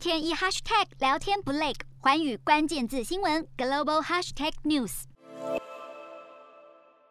天一 hashtag 聊天不累，寰宇关键字新闻 global hashtag news。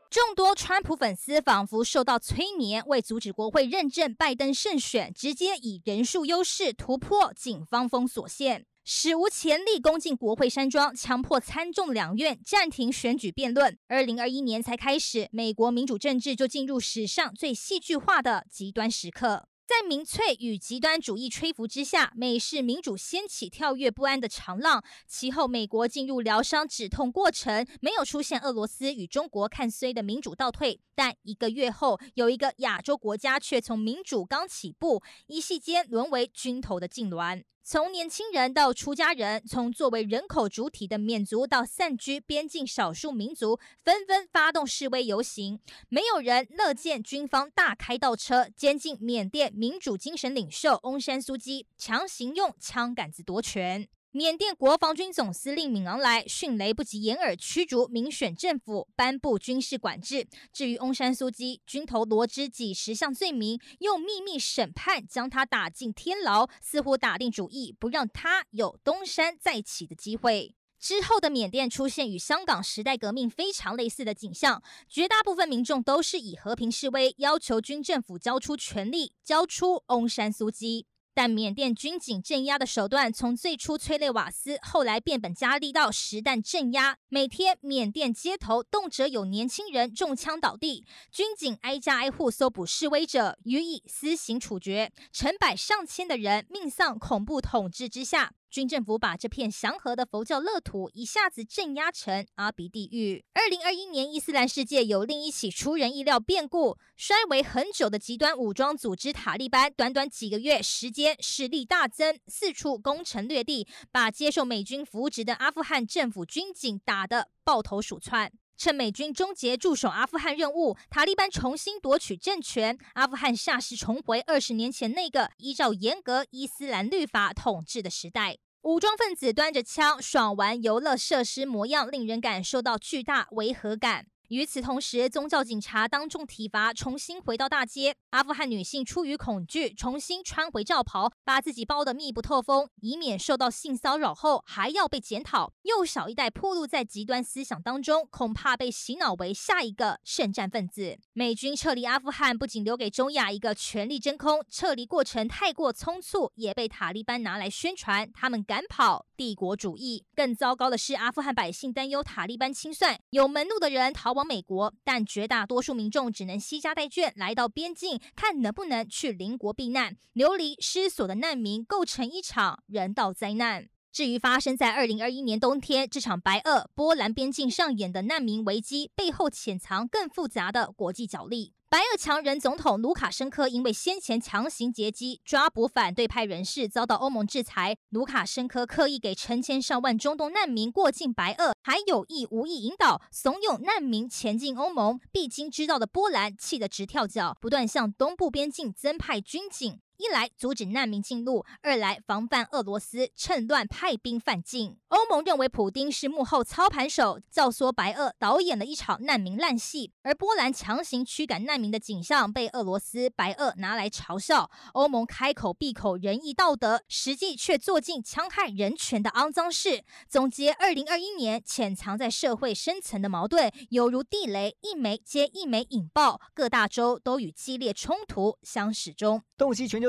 众多川普粉丝仿佛受到催眠，为阻止国会认证拜登胜选，直接以人数优势突破警方封锁线。史无前例攻进国会山庄，强迫参众两院暂停选举辩论。二零二一年才开始，美国民主政治就进入史上最戏剧化的极端时刻。在民粹与极端主义吹拂之下，美式民主掀起跳跃不安的长浪。其后，美国进入疗伤止痛过程，没有出现俄罗斯与中国看衰的民主倒退。但一个月后，有一个亚洲国家却从民主刚起步，一夕间沦为军头的痉挛。从年轻人到出家人，从作为人口主体的缅族到散居边境少数民族，纷纷发动示威游行。没有人乐见军方大开倒车，监禁缅甸民主精神领袖翁山苏基，强行用枪杆子夺权。缅甸国防军总司令敏昂莱迅雷不及掩耳驱逐民选政府，颁布军事管制。至于翁山苏姬，军头罗织几十项罪名，用秘密审判将他打进天牢，似乎打定主意不让他有东山再起的机会。之后的缅甸出现与香港时代革命非常类似的景象，绝大部分民众都是以和平示威，要求军政府交出权力，交出翁山苏姬。但缅甸军警镇压的手段，从最初催泪瓦斯，后来变本加厉到实弹镇压。每天，缅甸街头动辄有年轻人中枪倒地，军警挨家挨户搜捕示威者，予以私刑处决，成百上千的人命丧恐怖统治之下。军政府把这片祥和的佛教乐土一下子镇压成阿鼻地狱。二零二一年，伊斯兰世界有另一起出人意料变故：衰微很久的极端武装组织塔利班，短短几个月时间，实力大增，四处攻城略地，把接受美军扶植的阿富汗政府军警打得抱头鼠窜。趁美军终结驻守阿富汗任务，塔利班重新夺取政权，阿富汗霎时重回二十年前那个依照严格伊斯兰律法统治的时代。武装分子端着枪爽玩游乐设施模样，令人感受到巨大违和感。与此同时，宗教警察当众体罚，重新回到大街。阿富汗女性出于恐惧，重新穿回罩袍，把自己包得密不透风，以免受到性骚扰后还要被检讨。幼小一代暴露在极端思想当中，恐怕被洗脑为下一个圣战分子。美军撤离阿富汗，不仅留给中亚一个权力真空，撤离过程太过匆促，也被塔利班拿来宣传他们赶跑帝国主义。更糟糕的是，阿富汗百姓担忧塔利班清算，有门路的人逃往美国，但绝大多数民众只能携家带眷来到边境，看能不能去邻国避难。流离失所的难民构成一场人道灾难。至于发生在二零二一年冬天这场白俄波兰边境上演的难民危机，背后潜藏更复杂的国际角力。白俄强人总统卢卡申科因为先前强行劫机抓捕反对派人士，遭到欧盟制裁。卢卡申科刻意给成千上万中东难民过境白俄，还有意无意引导怂恿难民前进欧盟。必经之道的波兰气得直跳脚，不断向东部边境增派军警。一来阻止难民进入，二来防范俄罗斯趁乱派兵犯境。欧盟认为普丁是幕后操盘手，教唆白俄导演了一场难民烂戏。而波兰强行驱赶难民的景象被俄罗斯、白俄拿来嘲笑。欧盟开口闭口仁义道德，实际却做尽戕害人权的肮脏事。总结二零二一年，潜藏在社会深层的矛盾，犹如地雷，一枚接一枚引爆，各大洲都与激烈冲突相始终。洞悉全球